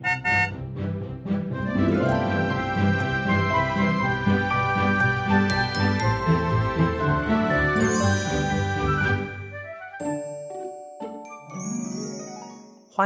欢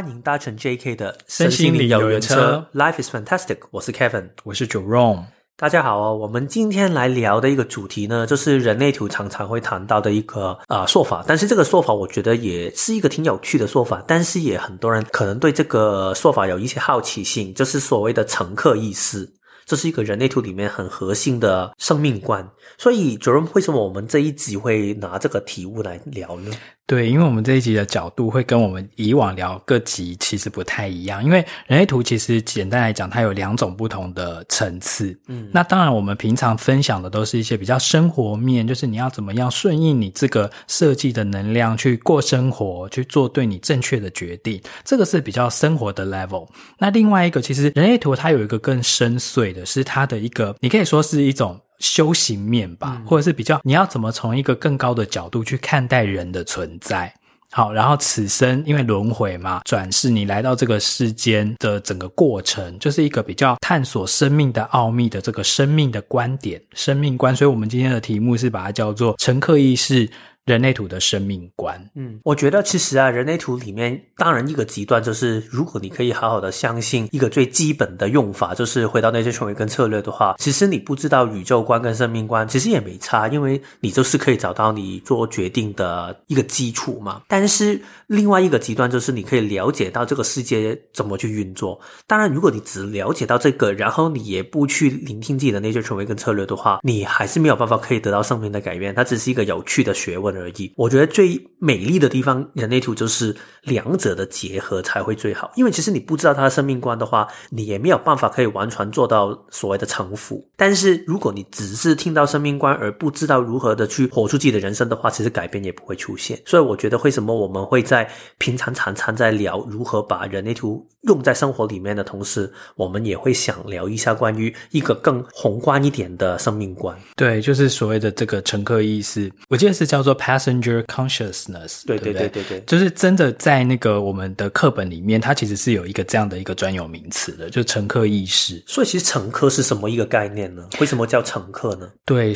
迎搭乘 JK 的身心灵游园车，Life is fantastic。我是 Kevin，我是 Jerome。大家好哦，我们今天来聊的一个主题呢，就是人类图常常会谈到的一个啊、呃、说法，但是这个说法我觉得也是一个挺有趣的说法，但是也很多人可能对这个说法有一些好奇心，就是所谓的乘客意识。这是一个人类图里面很核心的生命观，所以主任，为什么我们这一集会拿这个题目来聊呢？对，因为我们这一集的角度会跟我们以往聊各集其实不太一样，因为人类图其实简单来讲，它有两种不同的层次。嗯，那当然我们平常分享的都是一些比较生活面，就是你要怎么样顺应你这个设计的能量去过生活，去做对你正确的决定，这个是比较生活的 level。那另外一个，其实人类图它有一个更深邃的，是它的一个，你可以说是一种。修行面吧，或者是比较，你要怎么从一个更高的角度去看待人的存在？好，然后此生因为轮回嘛，转世你来到这个世间的整个过程，就是一个比较探索生命的奥秘的这个生命的观点、生命观。所以，我们今天的题目是把它叫做“乘客意识”。人类图的生命观，嗯，我觉得其实啊，人类图里面当然一个极端就是，如果你可以好好的相信一个最基本的用法，就是回到那些权威跟策略的话，其实你不知道宇宙观跟生命观，其实也没差，因为你就是可以找到你做决定的一个基础嘛。但是另外一个极端就是，你可以了解到这个世界怎么去运作。当然，如果你只了解到这个，然后你也不去聆听自己的那些权威跟策略的话，你还是没有办法可以得到生命的改变。它只是一个有趣的学问。而已，我觉得最美丽的地方，人类图就是两者的结合才会最好。因为其实你不知道他的生命观的话，你也没有办法可以完全做到所谓的臣服。但是如果你只是听到生命观而不知道如何的去活出自己的人生的话，其实改变也不会出现。所以我觉得为什么我们会在平常常常在聊如何把人类图用在生活里面的同时，我们也会想聊一下关于一个更宏观一点的生命观。对，就是所谓的这个乘客意识，我记得是叫做。Passenger consciousness，对对对对对，就是真的在那个我们的课本里面，它其实是有一个这样的一个专有名词的，就乘客意识。所以其实乘客是什么一个概念呢？为什么叫乘客呢？对，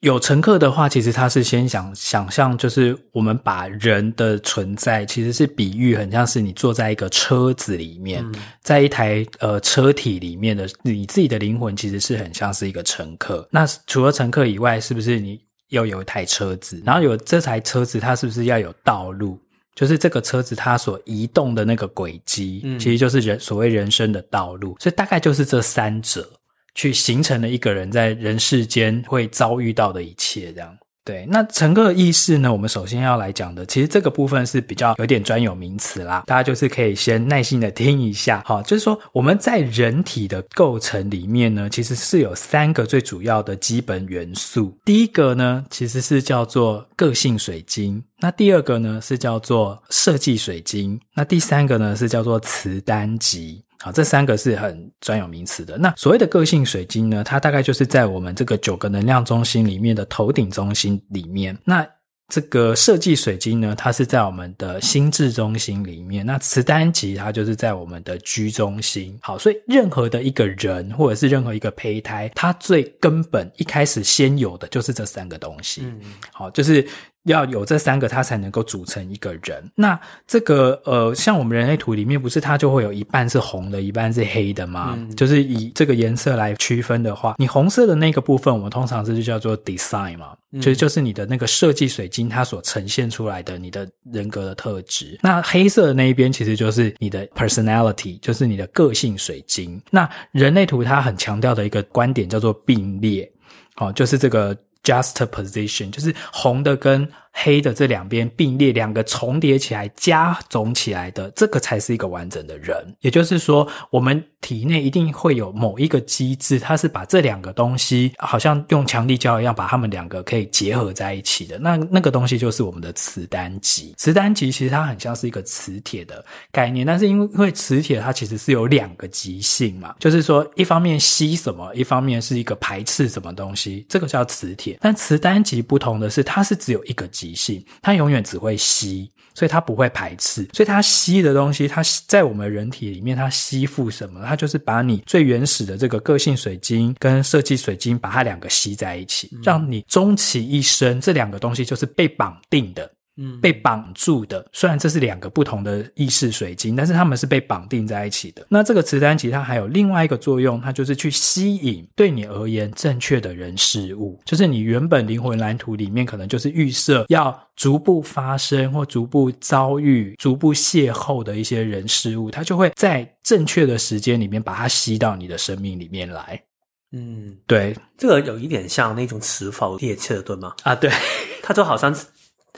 有乘客的话，其实他是先想想象，就是我们把人的存在，其实是比喻很像是你坐在一个车子里面，嗯、在一台呃车体里面的你自己的灵魂，其实是很像是一个乘客。那除了乘客以外，是不是你？要有一台车子，然后有这台车子，它是不是要有道路？就是这个车子它所移动的那个轨迹，嗯，其实就是人所谓人生的道路。所以大概就是这三者去形成了一个人在人世间会遭遇到的一切，这样。对，那乘客意识呢？我们首先要来讲的，其实这个部分是比较有点专有名词啦，大家就是可以先耐心的听一下。好，就是说我们在人体的构成里面呢，其实是有三个最主要的基本元素。第一个呢，其实是叫做个性水晶；那第二个呢，是叫做设计水晶；那第三个呢，是叫做磁单极。好，这三个是很专有名词的。那所谓的个性水晶呢，它大概就是在我们这个九个能量中心里面的头顶中心里面。那这个设计水晶呢，它是在我们的心智中心里面。那磁单极它就是在我们的居中心。好，所以任何的一个人或者是任何一个胚胎，它最根本一开始先有的就是这三个东西。嗯，好，就是。要有这三个，它才能够组成一个人。那这个呃，像我们人类图里面，不是它就会有一半是红的，一半是黑的吗？嗯、就是以这个颜色来区分的话，你红色的那个部分，我们通常是就叫做 design 嘛，嗯、就是就是你的那个设计水晶它所呈现出来的你的人格的特质。那黑色的那一边其实就是你的 personality，就是你的个性水晶。那人类图它很强调的一个观点叫做并列，哦，就是这个 Just position，就是红的跟黑的这两边并列，两个重叠起来加总起来的，这个才是一个完整的人。也就是说，我们体内一定会有某一个机制，它是把这两个东西，好像用强力胶一样，把它们两个可以结合在一起的。那那个东西就是我们的磁单极。磁单极其实它很像是一个磁铁的概念，但是因为因为磁铁它其实是有两个极性嘛，就是说一方面吸什么，一方面是一个排斥什么东西，这个叫磁铁。但磁单极不同的是，它是只有一个极。极性，它永远只会吸。所以它不会排斥，所以它吸的东西，它在我们人体里面，它吸附什么？它就是把你最原始的这个个性水晶跟设计水晶，把它两个吸在一起，让你终其一生，这两个东西就是被绑定的。嗯，被绑住的，虽然这是两个不同的意识水晶，但是它们是被绑定在一起的。那这个磁单极它还有另外一个作用，它就是去吸引对你而言正确的人事物，就是你原本灵魂蓝图里面可能就是预设要逐步发生或逐步遭遇、逐步邂逅的一些人事物，它就会在正确的时间里面把它吸到你的生命里面来。嗯，对，这个有一点像那种磁浮列车，对吗？啊，对，它就好像。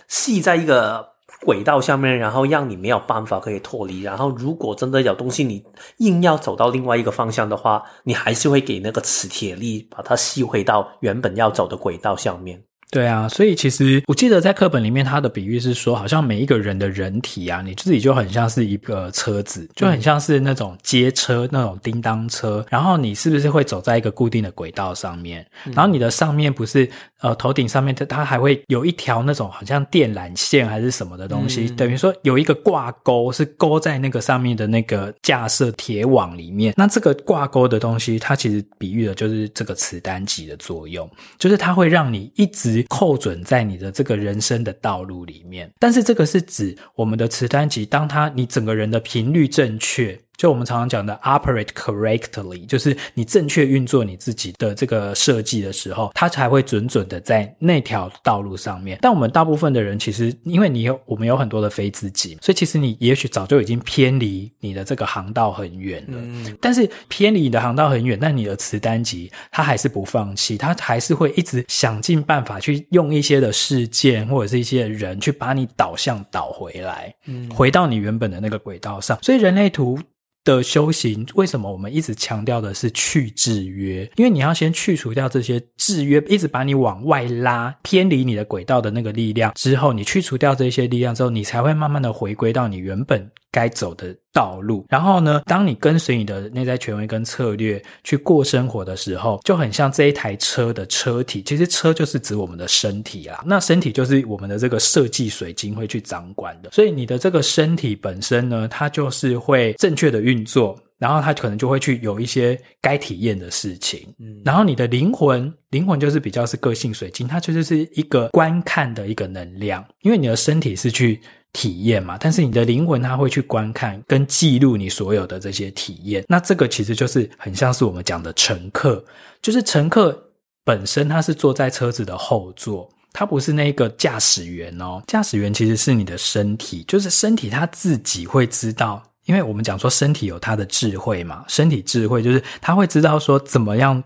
系在一个轨道上面，然后让你没有办法可以脱离。然后，如果真的有东西你硬要走到另外一个方向的话，你还是会给那个磁铁力把它吸回到原本要走的轨道上面。对啊，所以其实我记得在课本里面，他的比喻是说，好像每一个人的人体啊，你自己就很像是一个车子，就很像是那种街车、那种叮当车。然后你是不是会走在一个固定的轨道上面？然后你的上面不是呃头顶上面，它它还会有一条那种好像电缆线还是什么的东西，等于说有一个挂钩是勾在那个上面的那个架设铁网里面。那这个挂钩的东西，它其实比喻的就是这个磁单极的作用，就是它会让你一直。扣准在你的这个人生的道路里面，但是这个是指我们的磁单极，当它你整个人的频率正确。就我们常常讲的 operate correctly，就是你正确运作你自己的这个设计的时候，它才会准准的在那条道路上面。但我们大部分的人其实，因为你有我们有很多的非自己，所以其实你也许早就已经偏离你的这个航道很远了。嗯。但是偏离你的航道很远，但你的磁单极它还是不放弃，它还是会一直想尽办法去用一些的事件或者是一些人去把你导向导回来，嗯，回到你原本的那个轨道上。所以人类图。的修行，为什么我们一直强调的是去制约？因为你要先去除掉这些制约，一直把你往外拉、偏离你的轨道的那个力量之后，你去除掉这些力量之后，你才会慢慢的回归到你原本该走的道路。然后呢，当你跟随你的内在权威跟策略去过生活的时候，就很像这一台车的车体。其实车就是指我们的身体啦，那身体就是我们的这个设计水晶会去掌管的。所以你的这个身体本身呢，它就是会正确的运。作，然后他可能就会去有一些该体验的事情，嗯，然后你的灵魂，灵魂就是比较是个性水晶，它其实是一个观看的一个能量，因为你的身体是去体验嘛，但是你的灵魂它会去观看跟记录你所有的这些体验，那这个其实就是很像是我们讲的乘客，就是乘客本身他是坐在车子的后座，他不是那个驾驶员哦，驾驶员其实是你的身体，就是身体他自己会知道。因为我们讲说身体有它的智慧嘛，身体智慧就是他会知道说怎么样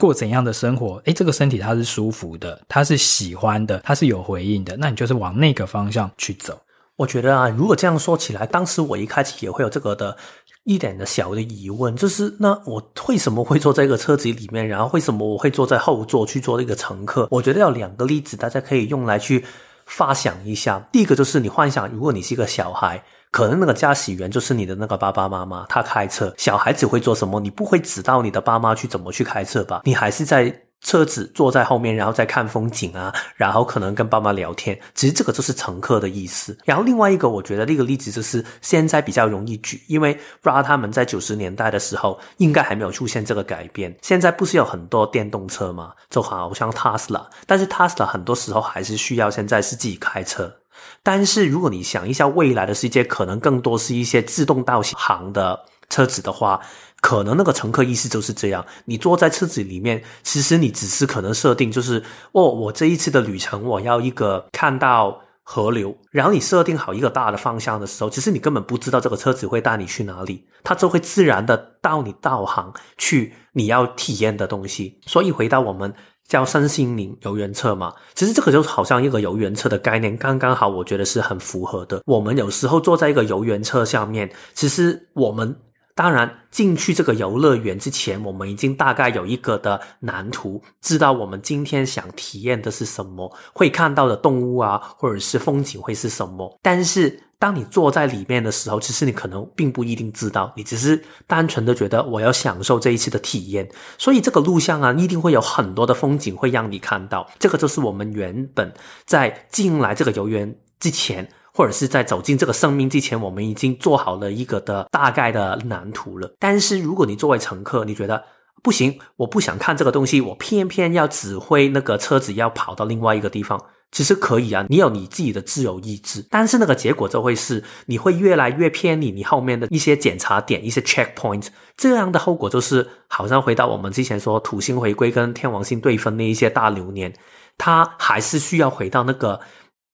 过怎样的生活，诶，这个身体它是舒服的，它是喜欢的，它是有回应的，那你就是往那个方向去走。我觉得啊，如果这样说起来，当时我一开始也会有这个的一点的小的疑问，就是那我为什么会坐在一个车子里面，然后为什么我会坐在后座去做一个乘客？我觉得有两个例子，大家可以用来去发想一下。第一个就是你幻想，如果你是一个小孩。可能那个驾驶员就是你的那个爸爸妈妈，他开车，小孩子会做什么？你不会指导你的爸妈去怎么去开车吧？你还是在车子坐在后面，然后再看风景啊，然后可能跟爸妈聊天。其实这个就是乘客的意思。然后另外一个，我觉得那个例子就是现在比较容易举，因为不知道他们在九十年代的时候应该还没有出现这个改变。现在不是有很多电动车吗？就好像 Tesla，但是 Tesla 很多时候还是需要现在是自己开车。但是，如果你想一下未来的世界，可能更多是一些自动导航的车子的话，可能那个乘客意识就是这样。你坐在车子里面，其实你只是可能设定就是，哦，我这一次的旅程我要一个看到河流，然后你设定好一个大的方向的时候，其实你根本不知道这个车子会带你去哪里，它就会自然的到你导航去你要体验的东西。所以回到我们。叫身心灵游园车嘛，其实这个就好像一个游园车的概念，刚刚好，我觉得是很符合的。我们有时候坐在一个游园车上面，其实我们当然进去这个游乐园之前，我们已经大概有一个的蓝图，知道我们今天想体验的是什么，会看到的动物啊，或者是风景会是什么。但是当你坐在里面的时候，其实你可能并不一定知道，你只是单纯的觉得我要享受这一次的体验。所以这个录像啊，一定会有很多的风景会让你看到。这个就是我们原本在进来这个游园之前，或者是在走进这个生命之前，我们已经做好了一个的大概的蓝图了。但是如果你作为乘客，你觉得不行，我不想看这个东西，我偏偏要指挥那个车子要跑到另外一个地方。其实可以啊，你有你自己的自由意志，但是那个结果就会是你会越来越偏离你后面的一些检查点、一些 checkpoint，这样的后果就是好像回到我们之前说土星回归跟天王星对分那一些大流年，它还是需要回到那个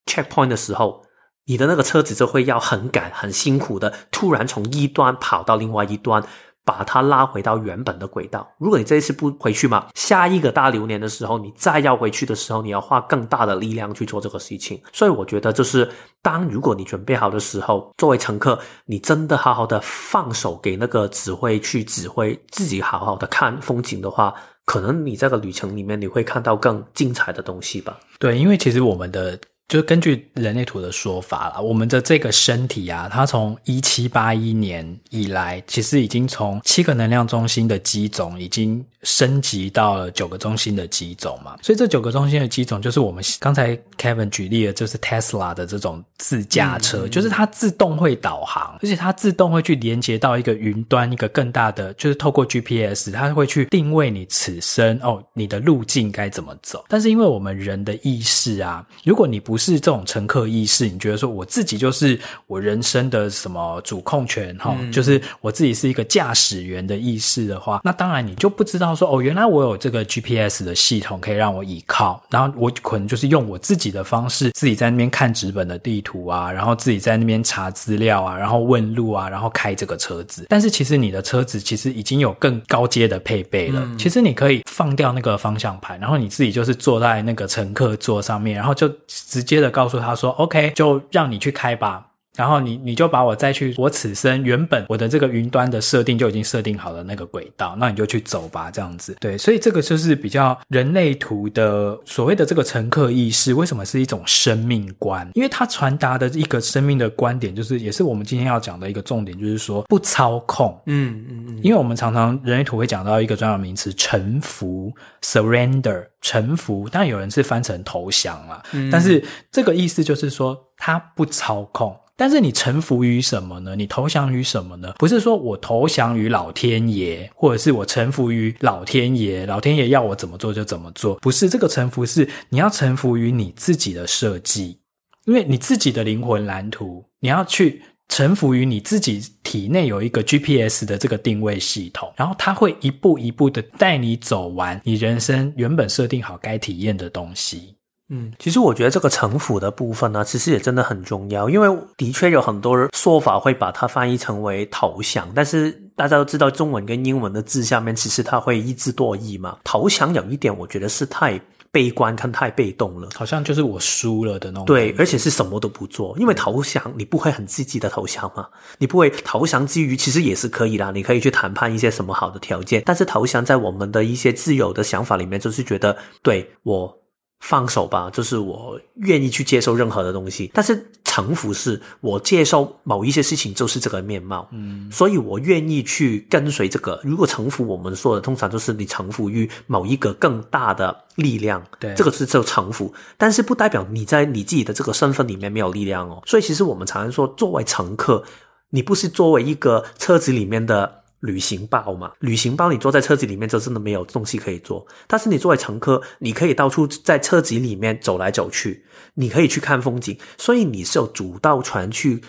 checkpoint 的时候，你的那个车子就会要很赶、很辛苦的突然从一端跑到另外一端。把它拉回到原本的轨道。如果你这一次不回去嘛，下一个大流年的时候，你再要回去的时候，你要花更大的力量去做这个事情。所以我觉得，就是当如果你准备好的时候，作为乘客，你真的好好的放手给那个指挥去指挥，自己好好的看风景的话，可能你这个旅程里面你会看到更精彩的东西吧。对，因为其实我们的。就根据人类图的说法啦，我们的这个身体啊，它从一七八一年以来，其实已经从七个能量中心的机种，已经升级到了九个中心的机种嘛。所以这九个中心的机种，就是我们刚才 Kevin 举例的，就是 Tesla 的这种自驾车，嗯，就是它自动会导航，而且它自动会去连接到一个云端，一个更大的，就是透过 GPS，它会去定位你此生哦，你的路径该怎么走。但是因为我们人的意识啊，如果你不是这种乘客意识，你觉得说我自己就是我人生的什么主控权哈、嗯，就是我自己是一个驾驶员的意识的话，那当然你就不知道说哦，原来我有这个 GPS 的系统可以让我依靠，然后我可能就是用我自己的方式，自己在那边看纸本的地图啊，然后自己在那边查资料啊，然后问路啊，然后开这个车子。但是其实你的车子其实已经有更高阶的配备了，嗯、其实你可以放掉那个方向盘，然后你自己就是坐在那个乘客座上面，然后就直接着告诉他说：“OK，就让你去开吧。”然后你你就把我再去我此生原本我的这个云端的设定就已经设定好了那个轨道，那你就去走吧，这样子。对，所以这个就是比较人类图的所谓的这个乘客意识，为什么是一种生命观？因为它传达的一个生命的观点，就是也是我们今天要讲的一个重点，就是说不操控。嗯嗯嗯。因为我们常常人类图会讲到一个专有名词，臣服 （surrender）。臣服，当然有人是翻成投降了，嗯，但是这个意思就是说他不操控。但是你臣服于什么呢？你投降于什么呢？不是说我投降于老天爷，或者是我臣服于老天爷，老天爷要我怎么做就怎么做。不是，这个臣服是你要臣服于你自己的设计，因为你自己的灵魂蓝图，你要去。臣服于你自己体内有一个 GPS 的这个定位系统，然后它会一步一步的带你走完你人生原本设定好该体验的东西。嗯，其实我觉得这个城府的部分呢，其实也真的很重要，因为的确有很多说法会把它翻译成为投降，但是大家都知道中文跟英文的字下面其实它会一字多义嘛。投降有一点，我觉得是太。悲观，看太被动了，好像就是我输了的那种。对，而且是什么都不做，因为投降，你不会很积极的投降嘛？你不会投降之余，其实也是可以啦，你可以去谈判一些什么好的条件。但是投降在我们的一些自由的想法里面，就是觉得对我。放手吧，就是我愿意去接受任何的东西。但是臣服是我接受某一些事情就是这个面貌，嗯，所以我愿意去跟随这个。如果臣服，我们说的通常就是你臣服于某一个更大的力量，对，这个是叫臣服。但是不代表你在你自己的这个身份里面没有力量哦。所以其实我们常常说，作为乘客，你不是作为一个车子里面的。旅行包嘛，旅行包你坐在车子里面就真的没有东西可以做。但是你作为乘客，你可以到处在车子里面走来走去，你可以去看风景，所以你是有主导权去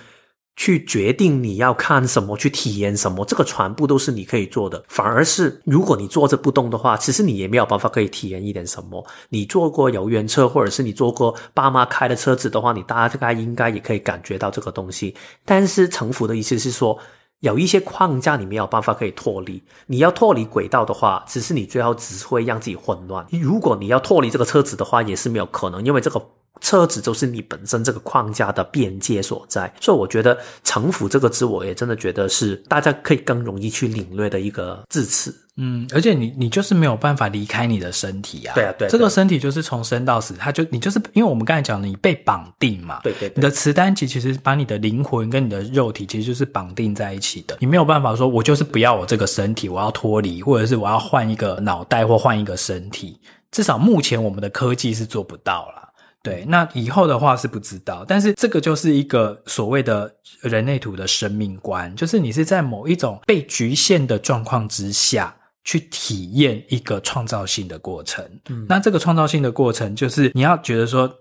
去决定你要看什么，去体验什么，这个全部都是你可以做的。反而是如果你坐着不动的话，其实你也没有办法可以体验一点什么。你坐过游园车，或者是你坐过爸妈开的车子的话，你大概应该也可以感觉到这个东西。但是臣服的意思是说。有一些框架你没有办法可以脱离，你要脱离轨道的话，只是你最后只会让自己混乱。如果你要脱离这个车子的话，也是没有可能，因为这个车子就是你本身这个框架的边界所在。所以我觉得“城府”这个字，我也真的觉得是大家可以更容易去领略的一个字词。嗯，而且你你就是没有办法离开你的身体啊。对啊，对，这个身体就是从生到死，它就你就是因为我们刚才讲的，你被绑定嘛。对对，对，你的磁单极其实把你的灵魂跟你的肉体其实就是绑定在一起的，你没有办法说我就是不要我这个身体，我要脱离，或者是我要换一个脑袋或换一个身体。至少目前我们的科技是做不到啦。对，那以后的话是不知道，但是这个就是一个所谓的人类图的生命观，就是你是在某一种被局限的状况之下去体验一个创造性的过程。嗯，那这个创造性的过程，就是你要觉得说。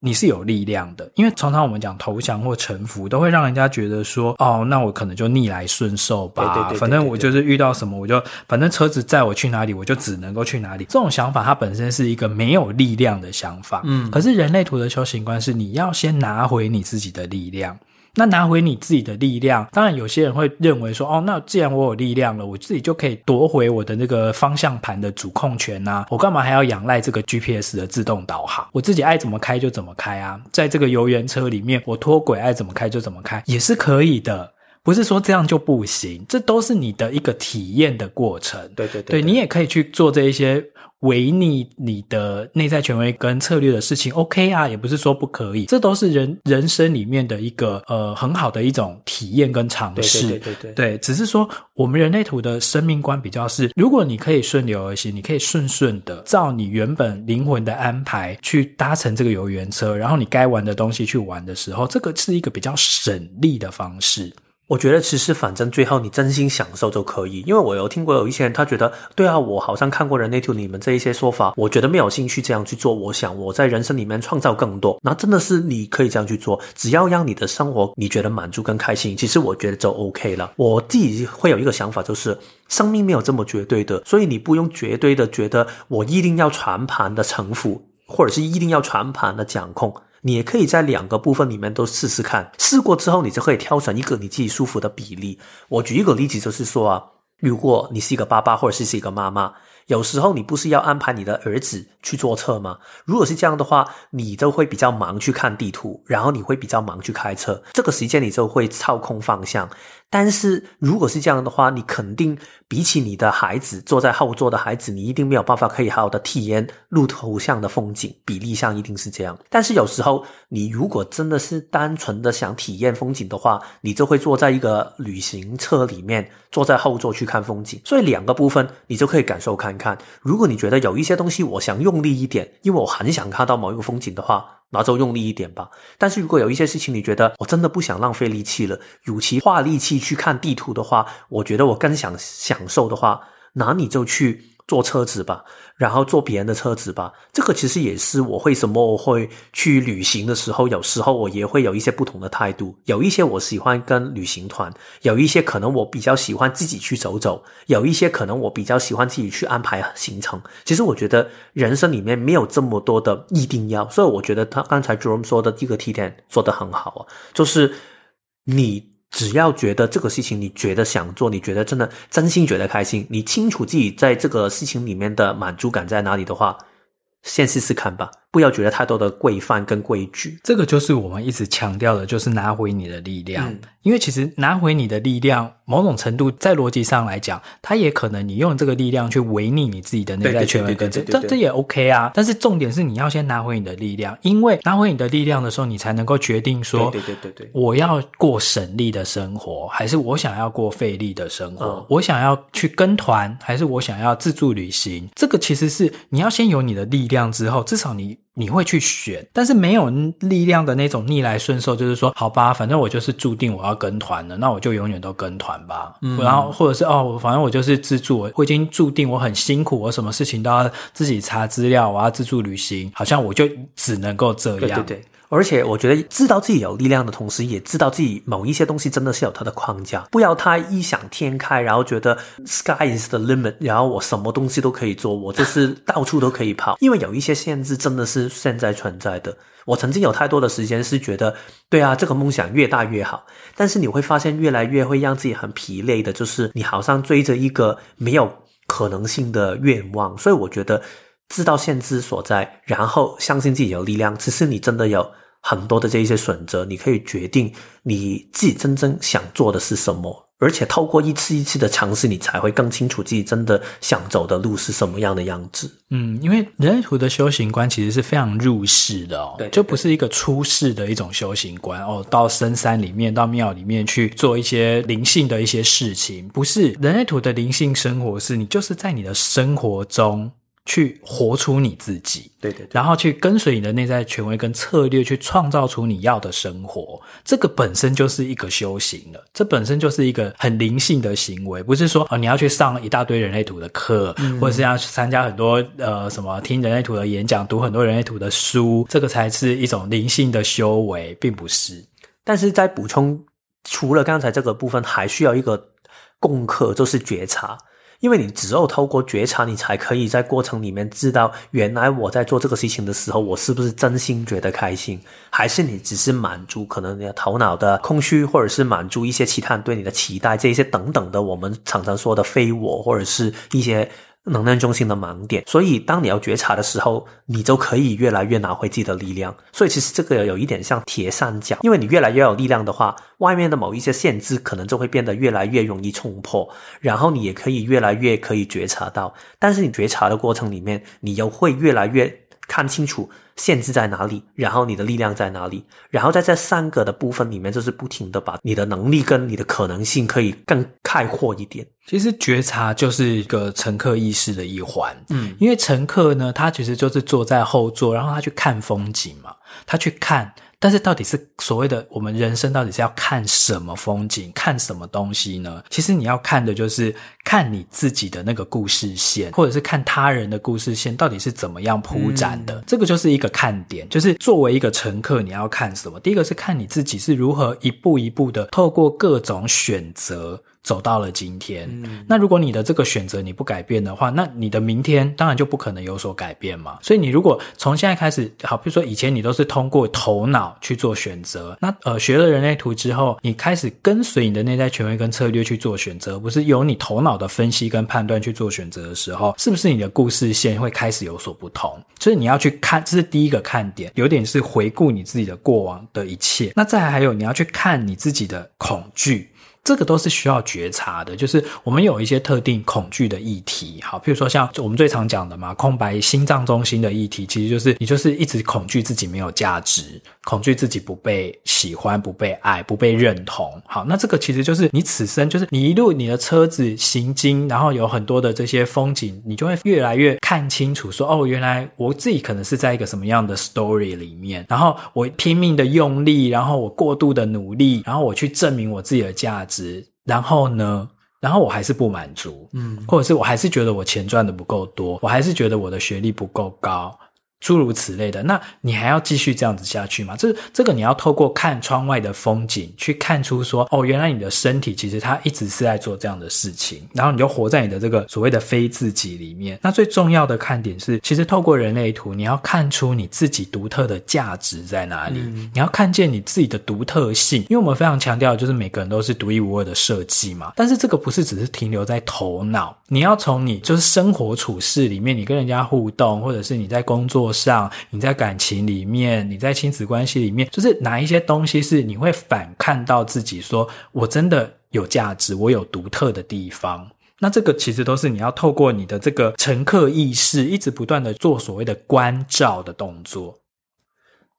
你是有力量的，因为常常我们讲投降或臣服，都会让人家觉得说，哦，那我可能就逆来顺受吧，对对对反正我就是遇到什么，我就反正车子载我去哪里，我就只能够去哪里。这种想法它本身是一个没有力量的想法，嗯，可是人类图的修行观是你要先拿回你自己的力量。那拿回你自己的力量，当然有些人会认为说，哦，那既然我有力量了，我自己就可以夺回我的那个方向盘的主控权啊，我干嘛还要仰赖这个 GPS 的自动导航？我自己爱怎么开就怎么开啊，在这个游园车里面，我脱轨爱怎么开就怎么开也是可以的，不是说这样就不行，这都是你的一个体验的过程。对对对，对，对，你也可以去做这一些。违逆你的内在权威跟策略的事情，OK 啊，也不是说不可以，这都是人人生里面的一个呃很好的一种体验跟尝试。对对对对，对，只是说我们人类图的生命观比较是，如果你可以顺流而行，你可以顺顺的照你原本灵魂的安排去搭乘这个游园车，然后你该玩的东西去玩的时候，这个是一个比较省力的方式。我觉得其实反正最后你真心享受就可以，因为我有听过有一些人他觉得，对啊，我好像看过人类图你们这一些说法，我觉得没有兴趣这样去做。我想我在人生里面创造更多，那真的是你可以这样去做，只要让你的生活你觉得满足跟开心，其实我觉得就 OK 了。我自己会有一个想法，就是生命没有这么绝对的，所以你不用绝对的觉得我一定要全盘的臣服，或者是一定要全盘的掌控。你也可以在两个部分里面都试试看，试过之后，你就可以挑选一个你自己舒服的比例。我举一个例子，就是说啊，如果你是一个爸爸或者是是一个妈妈，有时候你不是要安排你的儿子去坐车吗？如果是这样的话，你就会比较忙去看地图，然后你会比较忙去开车，这个时间你就会操控方向。但是如果是这样的话，你肯定比起你的孩子坐在后座的孩子，你一定没有办法可以好好的体验路途上的风景，比例上一定是这样。但是有时候你如果真的是单纯的想体验风景的话，你就会坐在一个旅行车里面，坐在后座去看风景。所以两个部分你就可以感受看看。如果你觉得有一些东西我想用力一点，因为我很想看到某一个风景的话。那就用力一点吧。但是如果有一些事情你觉得我真的不想浪费力气了，与其花力气去看地图的话，我觉得我更想享受的话，那你就去。坐车子吧，然后坐别人的车子吧。这个其实也是我为什么我会去旅行的时候，有时候我也会有一些不同的态度。有一些我喜欢跟旅行团，有一些可能我比较喜欢自己去走走，有一些可能我比较喜欢自己去安排行程。其实我觉得人生里面没有这么多的一定要，所以我觉得他刚才 Jerome 说的这个提点说得很好啊，就是你。只要觉得这个事情你觉得想做，你觉得真的真心觉得开心，你清楚自己在这个事情里面的满足感在哪里的话，先试试看吧。不要觉得太多的规范跟规矩，这个就是我们一直强调的，就是拿回你的力量。嗯、因为其实拿回你的力量，某种程度在逻辑上来讲，它也可能你用这个力量去违逆你自己的内在权威跟这这这也 OK 啊。但是重点是你要先拿回你的力量，因为拿回你的力量的时候，你才能够决定说，对对对对对，我要过省力的生活，还是我想要过费力的生活？嗯、我想要去跟团，还是我想要自助旅行？这个其实是你要先有你的力量之后，至少你。你会去选，但是没有力量的那种逆来顺受，就是说，好吧，反正我就是注定我要跟团了，那我就永远都跟团吧。嗯，然后或者是哦，反正我就是自助，我已经注定我很辛苦，我什么事情都要自己查资料，我要自助旅行，好像我就只能够这样。对对对。而且我觉得知道自己有力量的同时，也知道自己某一些东西真的是有它的框架，不要太异想天开，然后觉得 sky is the limit，然后我什么东西都可以做，我就是到处都可以跑。因为有一些限制真的是现在存在的。我曾经有太多的时间是觉得，对啊，这个梦想越大越好，但是你会发现越来越会让自己很疲累的，就是你好像追着一个没有可能性的愿望。所以我觉得。知道限制所在，然后相信自己有力量。其实你真的有很多的这一些选择，你可以决定你自己真正想做的是什么。而且透过一次一次的尝试，你才会更清楚自己真的想走的路是什么样的样子。嗯，因为人类图的修行观其实是非常入世的哦，对，对，对，就不是一个出世的一种修行观哦，到深山里面、到庙里面去做一些灵性的一些事情，不是人类图的灵性生活，是你就是在你的生活中。去活出你自己，对对对，然后去跟随你的内在权威跟策略，去创造出你要的生活。这个本身就是一个修行了，这本身就是一个很灵性的行为，不是说哦你要去上一大堆人类图的课，嗯、或者是要去参加很多呃什么听人类图的演讲，读很多人类图的书，这个才是一种灵性的修为，并不是。但是在补充，除了刚才这个部分，还需要一个功课，就是觉察。因为你只有透过觉察，你才可以在过程里面知道，原来我在做这个事情的时候，我是不是真心觉得开心，还是你只是满足可能你的头脑的空虚，或者是满足一些其他人对你的期待，这一些等等的，我们常常说的非我，或者是一些。能量中心的盲点，所以当你要觉察的时候，你就可以越来越拿回自己的力量。所以其实这个有一点像铁三角，因为你越来越有力量的话，外面的某一些限制可能就会变得越来越容易冲破，然后你也可以越来越可以觉察到。但是你觉察的过程里面，你又会越来越看清楚。限制在哪里？然后你的力量在哪里？然后在这三个的部分里面，就是不停的把你的能力跟你的可能性可以更开阔一点。其实觉察就是一个乘客意识的一环，嗯，因为乘客呢，他其实就是坐在后座，然后他去看风景嘛，他去看。但是到底是所谓的我们人生到底是要看什么风景，看什么东西呢？其实你要看的就是看你自己的那个故事线，或者是看他人的故事线到底是怎么样铺展的。嗯。这个就是一个看点，就是作为一个乘客，你要看什么？第一个是看你自己是如何一步一步的透过各种选择。走到了今天，嗯，那如果你的这个选择你不改变的话，那你的明天当然就不可能有所改变嘛。所以你如果从现在开始，好，比如说以前你都是通过头脑去做选择，那呃学了人类图之后，你开始跟随你的内在权威跟策略去做选择，不是由你头脑的分析跟判断去做选择的时候，是不是你的故事线会开始有所不同？所以你要去看，这是第一个看点，有点是回顾你自己的过往的一切。那再来还有你要去看你自己的恐惧。这个都是需要觉察的，就是我们有一些特定恐惧的议题，好，譬如说像我们最常讲的嘛，空白心脏中心的议题，其实就是你就是一直恐惧自己没有价值，恐惧自己不被喜欢、不被爱、不被认同。好，那这个其实就是你此生就是你一路你的车子行经，然后有很多的这些风景，你就会越来越看清楚，说哦，原来我自己可能是在一个什么样的 story 里面，然后我拼命的用力，然后我过度的努力，然后我去证明我自己的价值。然后呢？然后我还是不满足，嗯，或者是我还是觉得我钱赚的不够多，我还是觉得我的学历不够高。诸如此类的，那你还要继续这样子下去吗？这这个你要透过看窗外的风景去看出说，哦，原来你的身体其实它一直是在做这样的事情，然后你就活在你的这个所谓的非自己里面。那最重要的看点是，其实透过人类图，你要看出你自己独特的价值在哪里，嗯，你要看见你自己的独特性。因为我们非常强调，就是每个人都是独一无二的设计嘛。但是这个不是只是停留在头脑，你要从你就是生活处事里面，你跟人家互动，或者是你在工作。上，你在感情里面，你在亲子关系里面，就是哪一些东西是你会反看到自己说，我真的有价值，我有独特的地方。那这个其实都是你要透过你的这个乘客意识，一直不断的做所谓的关照的动作。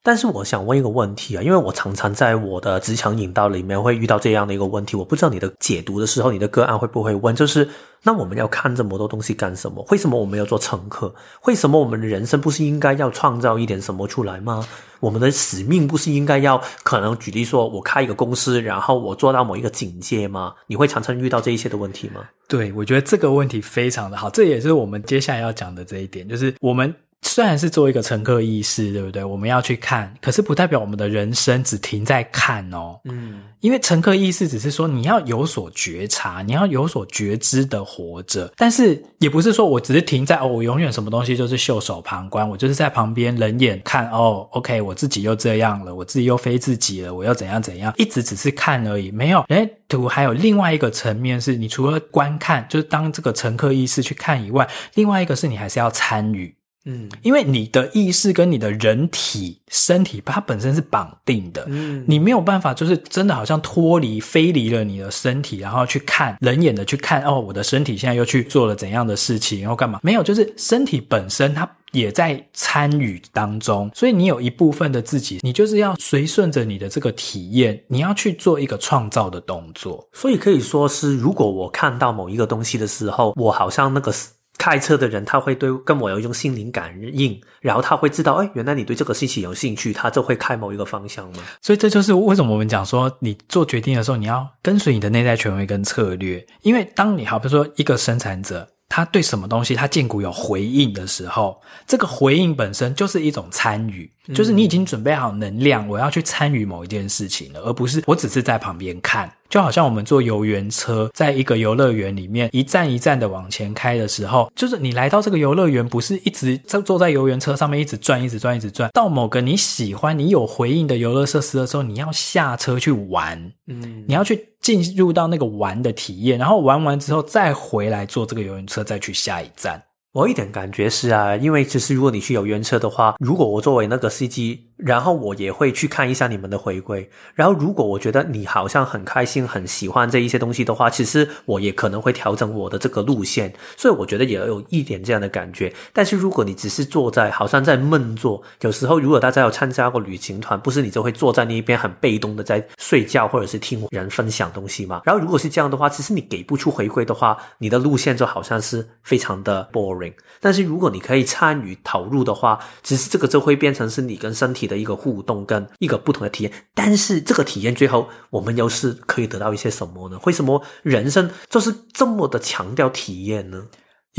但是我想问一个问题啊，因为我常常在我的职场引导里面会遇到这样的一个问题，我不知道你的解读的时候，你的个案会不会问，就是那我们要看这么多东西干什么？为什么我们要做乘客？为什么我们的人生不是应该要创造一点什么出来吗？我们的使命不是应该要可能举例说，我开一个公司，然后我做到某一个境界吗？你会常常遇到这一些的问题吗？对，我觉得这个问题非常的好，这也是我们接下来要讲的这一点，就是我们。虽然是做一个乘客意识，对不对？我们要去看，可是不代表我们的人生只停在看哦。嗯，因为乘客意识只是说你要有所觉察，你要有所觉知的活着，但是也不是说我只是停在哦，我永远什么东西就是袖手旁观，我就是在旁边冷眼看哦。OK，我自己又这样了，我自己又非自己了，我又怎样怎样，一直只是看而已，没有。诶，图还有另外一个层面是，你除了观看，就是当这个乘客意识去看以外，另外一个是你还是要参与。嗯，因为你的意识跟你的人体身体它本身是绑定的，嗯，你没有办法就是真的好像脱离、飞离了你的身体，然后去看人眼的去看哦，我的身体现在又去做了怎样的事情，然后干嘛？没有，就是身体本身它也在参与当中，所以你有一部分的自己，你就是要随顺着你的这个体验，你要去做一个创造的动作。所以可以说是，如果我看到某一个东西的时候，我好像那个。开车的人他会对跟我有一种心灵感应，然后他会知道，哎，原来你对这个事情有兴趣，他就会开某一个方向嘛。所以这就是为什么我们讲说，你做决定的时候，你要跟随你的内在权威跟策略，因为当你好比如说一个生产者，他对什么东西他荐骨有回应的时候，这个回应本身就是一种参与，就是你已经准备好能量，我要去参与某一件事情了，而不是我只是在旁边看。就好像我们坐游园车，在一个游乐园里面一站一站的往前开的时候，就是你来到这个游乐园，不是一直在坐在游园车上面一直转、一直转、一直转，到某个你喜欢、你有回应的游乐设施的时候，你要下车去玩，嗯，你要去进入到那个玩的体验，然后玩完之后再回来坐这个游园车，再去下一站。我一点感觉是啊，因为其实如果你去游园车的话，如果我作为那个司机。然后我也会去看一下你们的回归。然后如果我觉得你好像很开心、很喜欢这一些东西的话，其实我也可能会调整我的这个路线。所以我觉得也有一点这样的感觉。但是如果你只是坐在，好像在闷坐，有时候如果大家有参加过旅行团，不是你就会坐在那一边很被动的在睡觉，或者是听人分享东西嘛。然后如果是这样的话，其实你给不出回馈的话，你的路线就好像是非常的 boring。但是如果你可以参与投入的话，其实这个就会变成是你跟身体的一个互动跟一个不同的体验，但是这个体验最后我们又是可以得到一些什么呢？为什么人生就是这么的强调体验呢？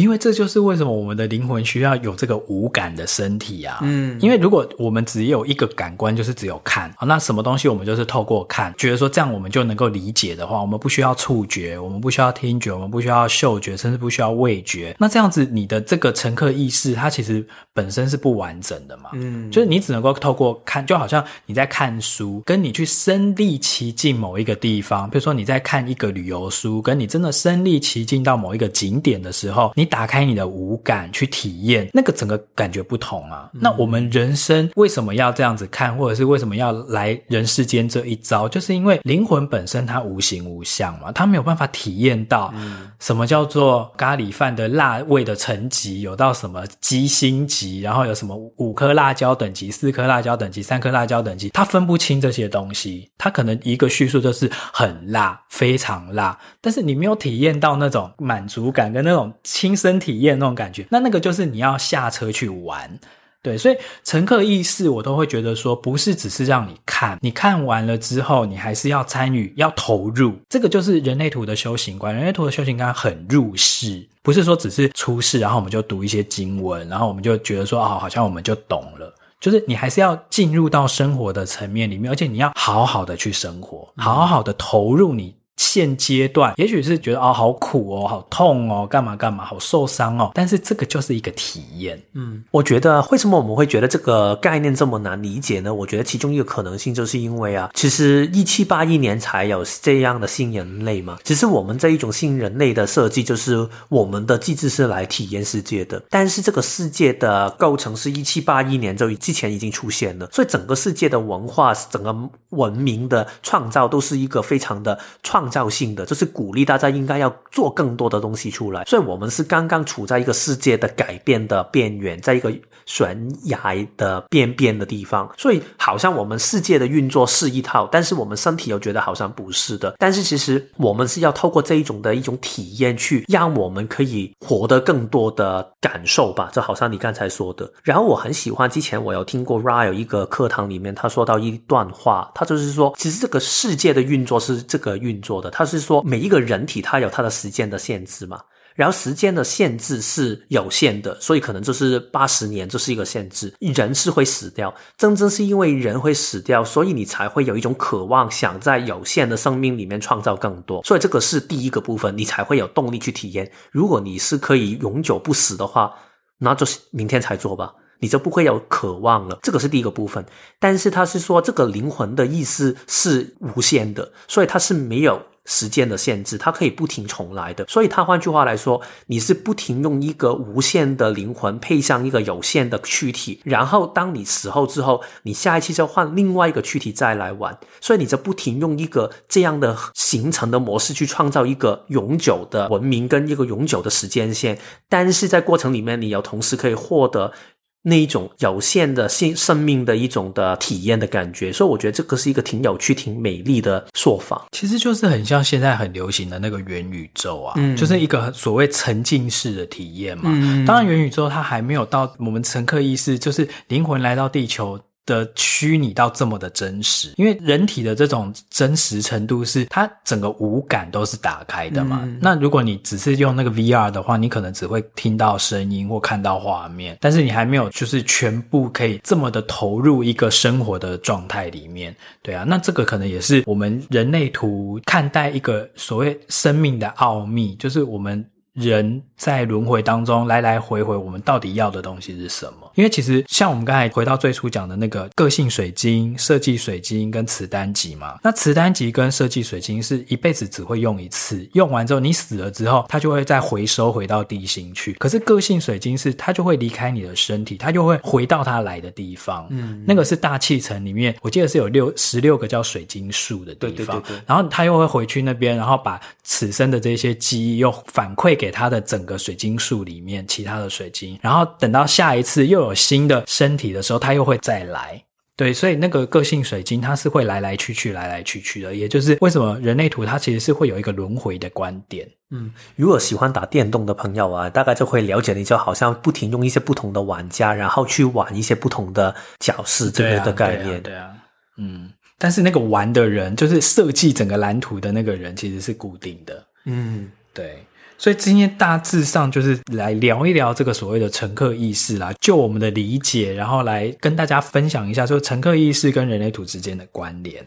因为这就是为什么我们的灵魂需要有这个五感的身体啊。嗯，因为如果我们只有一个感官，就是只有看，那什么东西我们就是透过看，觉得说这样我们就能够理解的话，我们不需要触觉，我们不需要听觉，我们不需要嗅觉，甚至不需要味觉。那这样子，你的这个乘客意识，它其实本身是不完整的嘛。嗯，就是你只能够透过看，就好像你在看书，跟你去身历其境某一个地方，比如说你在看一个旅游书，跟你真的身历其境到某一个景点的时候，你打开你的五感去体验，那个整个感觉不同啊。嗯。那我们人生为什么要这样子看，或者是为什么要来人世间这一遭？就是因为灵魂本身它无形无相嘛，它没有办法体验到什么叫做咖喱饭的辣味的层级，有到什么鸡心级，然后有什么五颗辣椒等级、四颗辣椒等级、三颗辣椒等级，它分不清这些东西。它可能一个叙述就是很辣，非常辣，但是你没有体验到那种满足感跟那种亲身体。验那种感觉，那那个就是你要下车去玩，对，所以乘客意识我都会觉得说，不是只是让你看，你看完了之后，你还是要参与，要投入，这个就是人类图的修行观。人类图的修行观很入世，不是说只是出世，然后我们就读一些经文，然后我们就觉得说，哦，好像我们就懂了，就是你还是要进入到生活的层面里面，而且你要好好的去生活，好好的投入你。现阶段也许是觉得哦，好苦哦，好痛哦，干嘛干嘛，好受伤哦。但是这个就是一个体验。嗯，我觉得为什么我们会觉得这个概念这么难理解呢？我觉得其中一个可能性就是因为啊，其实一七八一年才有这样的新人类嘛。其实我们这一种新人类的设计就是我们的机制是来体验世界的，但是这个世界的构成是一七八一年就之前已经出现了，所以整个世界的文化、整个文明的创造都是一个非常的创。造性的就是鼓励大家应该要做更多的东西出来，所以我们是刚刚处在一个世界的改变的边缘，在一个悬崖的边边的地方，所以好像我们世界的运作是一套，但是我们身体又觉得好像不是的。但是其实我们是要透过这一种的一种体验，去让我们可以活得更多的感受吧。就好像你刚才说的。然后我很喜欢之前我有听过 Ra 有一个课堂里面，他说到一段话，他就是说，其实这个世界的运作是这个运作。的，他是说每一个人体他有他的时间的限制嘛，然后时间的限制是有限的，所以可能就是八十年就是一个限制，人是会死掉，真正是因为人会死掉，所以你才会有一种渴望，想在有限的生命里面创造更多，所以这个是第一个部分，你才会有动力去体验。如果你是可以永久不死的话，那就是明天才做吧。你就不会有渴望了，这个是第一个部分。但是他是说，这个灵魂的意思是无限的，所以它是没有时间的限制，它可以不停重来的。所以，它换句话来说，你是不停用一个无限的灵魂配上一个有限的躯体，然后当你死后之后，你下一期就换另外一个躯体再来玩。所以，你就不停用一个这样的形成的模式去创造一个永久的文明跟一个永久的时间线。但是在过程里面，你要同时可以获得。那一种有限的生生命的一种的体验的感觉，所以我觉得这个是一个挺有趣、挺美丽的说法。其实就是很像现在很流行的那个元宇宙啊，嗯，就是一个所谓沉浸式的体验嘛。嗯，当然，元宇宙它还没有到我们乘客意识，就是灵魂来到地球。的虚拟到这么的真实，因为人体的这种真实程度是它整个五感都是打开的嘛。嗯、那如果你只是用那个 VR 的话，你可能只会听到声音或看到画面，但是你还没有就是全部可以这么的投入一个生活的状态里面。对啊，那这个可能也是我们人类图看待一个所谓生命的奥秘，就是我们。人在轮回当中来来回回，我们到底要的东西是什么？因为其实像我们刚才回到最初讲的那个个性水晶、设计水晶跟磁单极嘛，那磁单极跟设计水晶是一辈子只会用一次，用完之后你死了之后，它就会再回收回到地心去。可是个性水晶是它就会离开你的身体，它就会回到它来的地方。嗯，那个是大气层里面，我记得是有六十六个叫水晶树的地方。对对对对。然后它又会回去那边，然后把此生的这些记忆又反馈给它的整个水晶树里面其他的水晶，然后等到下一次又有新的身体的时候，它又会再来。对，所以那个个性水晶它是会来来去去、来来去去的，也就是为什么人类图它其实是会有一个轮回的观点。嗯，如果喜欢打电动的朋友啊，大概就会了解，你就好像不停用一些不同的玩家，然后去玩一些不同的角色这个的概念。对啊，对啊，对啊，嗯，但是那个玩的人，就是设计整个蓝图的那个人，其实是固定的。嗯，对。所以今天大致上就是来聊一聊这个所谓的乘客意识啦，就我们的理解，然后来跟大家分享一下，说乘客意识跟人类图之间的关联。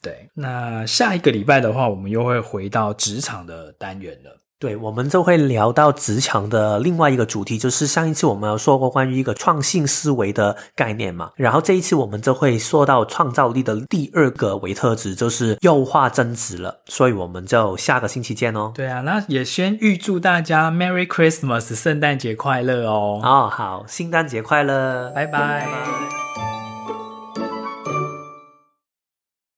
对，那下一个礼拜的话，我们又会回到职场的单元了。对，我们就会聊到职场的另外一个主题，就是上一次我们有说过关于一个创新思维的概念嘛，然后这一次我们就会说到创造力的第二个维特质，就是优化增值了。所以我们就下个星期见哦。对啊，那也先预祝大家 Merry Christmas，圣诞节快乐哦。哦，好，圣诞节快乐，拜拜。拜拜。